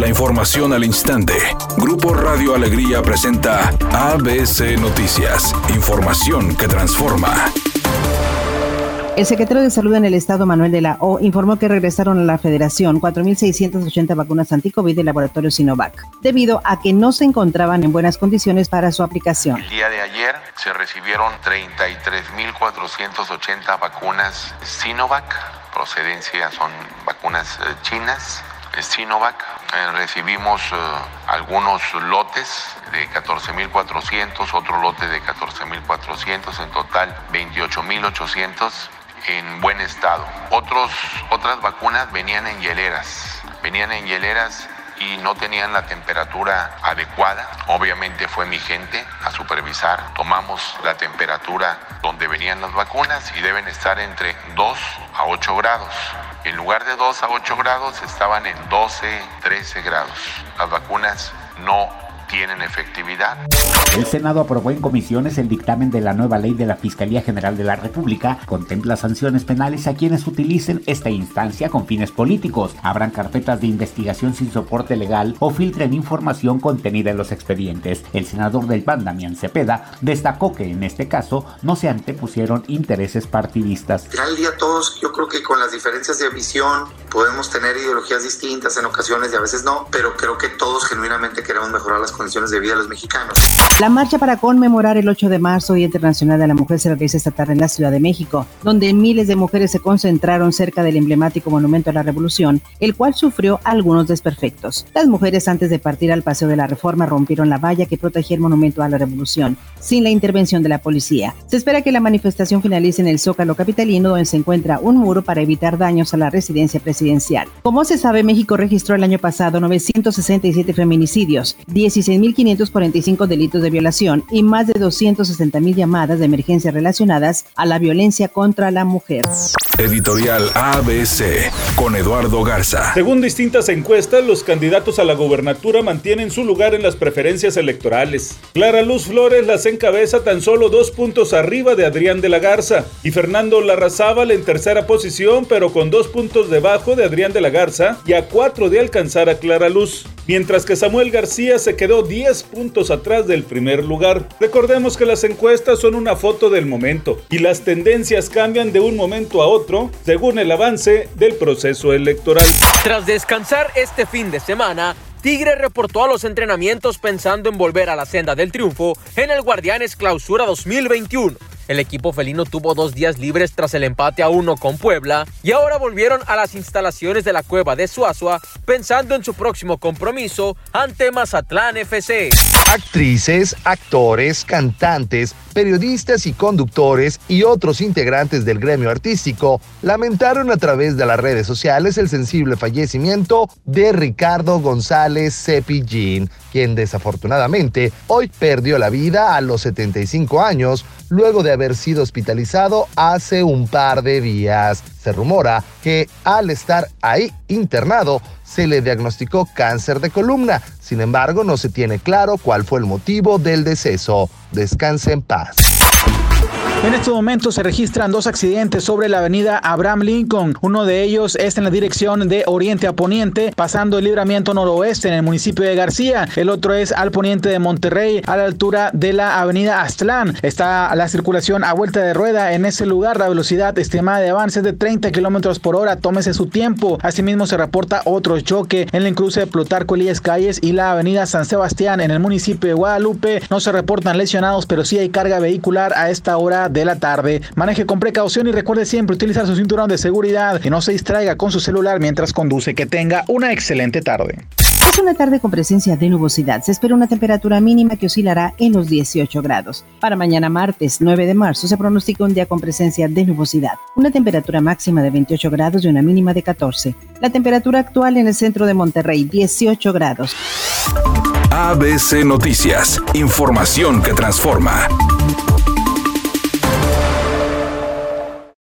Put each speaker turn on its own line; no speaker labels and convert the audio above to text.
La información al instante. Grupo Radio Alegría presenta ABC Noticias. Información que transforma.
El secretario de Salud en el Estado, Manuel de la O, informó que regresaron a la Federación 4.680 vacunas anti-COVID del laboratorio Sinovac, debido a que no se encontraban en buenas condiciones para su aplicación.
El día de ayer se recibieron 33.480 vacunas Sinovac, procedencia son vacunas eh, chinas, Sinovac. Eh, recibimos eh, algunos lotes de 14.400, otro lote de 14.400, en total 28.800 en buen estado. Otros, otras vacunas venían en hieleras, venían en hieleras y no tenían la temperatura adecuada. Obviamente fue mi gente a supervisar. Tomamos la temperatura donde venían las vacunas y deben estar entre 2 a 8 grados. En lugar de 2 a 8 grados estaban en 12, 13 grados. Las vacunas no tienen efectividad.
El Senado aprobó en comisiones el dictamen de la nueva ley de la Fiscalía General de la República. Contempla sanciones penales a quienes utilicen esta instancia con fines políticos, abran carpetas de investigación sin soporte legal o filtren información contenida en los expedientes. El senador del PAN, Damián Cepeda, destacó que en este caso no se antepusieron intereses partidistas.
Al día todos, yo creo que con las diferencias de visión podemos tener ideologías distintas en ocasiones y a veces no, pero creo que todos genuinamente queremos mejorar las condiciones de vida de los mexicanos.
La marcha para conmemorar el 8 de marzo, Día Internacional de la Mujer, se realiza esta tarde en la Ciudad de México, donde miles de mujeres se concentraron cerca del emblemático Monumento a la Revolución, el cual sufrió algunos desperfectos. Las mujeres antes de partir al Paseo de la Reforma rompieron la valla que protegía el Monumento a la Revolución, sin la intervención de la policía. Se espera que la manifestación finalice en el Zócalo Capitalino, donde se encuentra un muro para evitar daños a la residencia presidencial. Como se sabe, México registró el año pasado 967 feminicidios, 16.545 delitos de violación y más de 260 mil llamadas de emergencia relacionadas a la violencia contra la mujer.
Editorial ABC con Eduardo Garza.
Según distintas encuestas, los candidatos a la gobernatura mantienen su lugar en las preferencias electorales. Clara Luz Flores las encabeza tan solo dos puntos arriba de Adrián de la Garza y Fernando Larrazábal en tercera posición, pero con dos puntos debajo de Adrián de la Garza y a cuatro de alcanzar a Clara Luz. Mientras que Samuel García se quedó 10 puntos atrás del primer lugar. Recordemos que las encuestas son una foto del momento y las tendencias cambian de un momento a otro según el avance del proceso electoral.
Tras descansar este fin de semana, Tigre reportó a los entrenamientos pensando en volver a la senda del triunfo en el Guardianes Clausura 2021. El equipo felino tuvo dos días libres tras el empate a uno con Puebla y ahora volvieron a las instalaciones de la cueva de Suazua pensando en su próximo compromiso ante Mazatlán FC.
Actrices, actores, cantantes, periodistas y conductores y otros integrantes del gremio artístico lamentaron a través de las redes sociales el sensible fallecimiento de Ricardo González Cepillín, quien desafortunadamente hoy perdió la vida a los 75 años luego de haber sido hospitalizado hace un par de días. Se rumora que al estar ahí internado se le diagnosticó cáncer de columna. Sin embargo, no se tiene claro cuál fue el motivo del deceso. Descanse en paz.
En estos momentos se registran dos accidentes sobre la avenida Abraham Lincoln. Uno de ellos es en la dirección de oriente a poniente, pasando el libramiento noroeste en el municipio de García. El otro es al poniente de Monterrey, a la altura de la avenida Aztlán. Está la circulación a vuelta de rueda en ese lugar. La velocidad estimada de avance es de 30 kilómetros por hora. Tómese su tiempo. Asimismo, se reporta otro choque en el cruce de Plutarco Elías Calles y la avenida San Sebastián en el municipio de Guadalupe. No se reportan lesionados, pero sí hay carga vehicular a esta hora de la tarde. Maneje con precaución y recuerde siempre utilizar su cinturón de seguridad y no se distraiga con su celular mientras conduce. Que tenga una excelente tarde.
Es una tarde con presencia de nubosidad. Se espera una temperatura mínima que oscilará en los 18 grados. Para mañana martes 9 de marzo se pronostica un día con presencia de nubosidad. Una temperatura máxima de 28 grados y una mínima de 14. La temperatura actual en el centro de Monterrey 18 grados.
ABC Noticias. Información que transforma.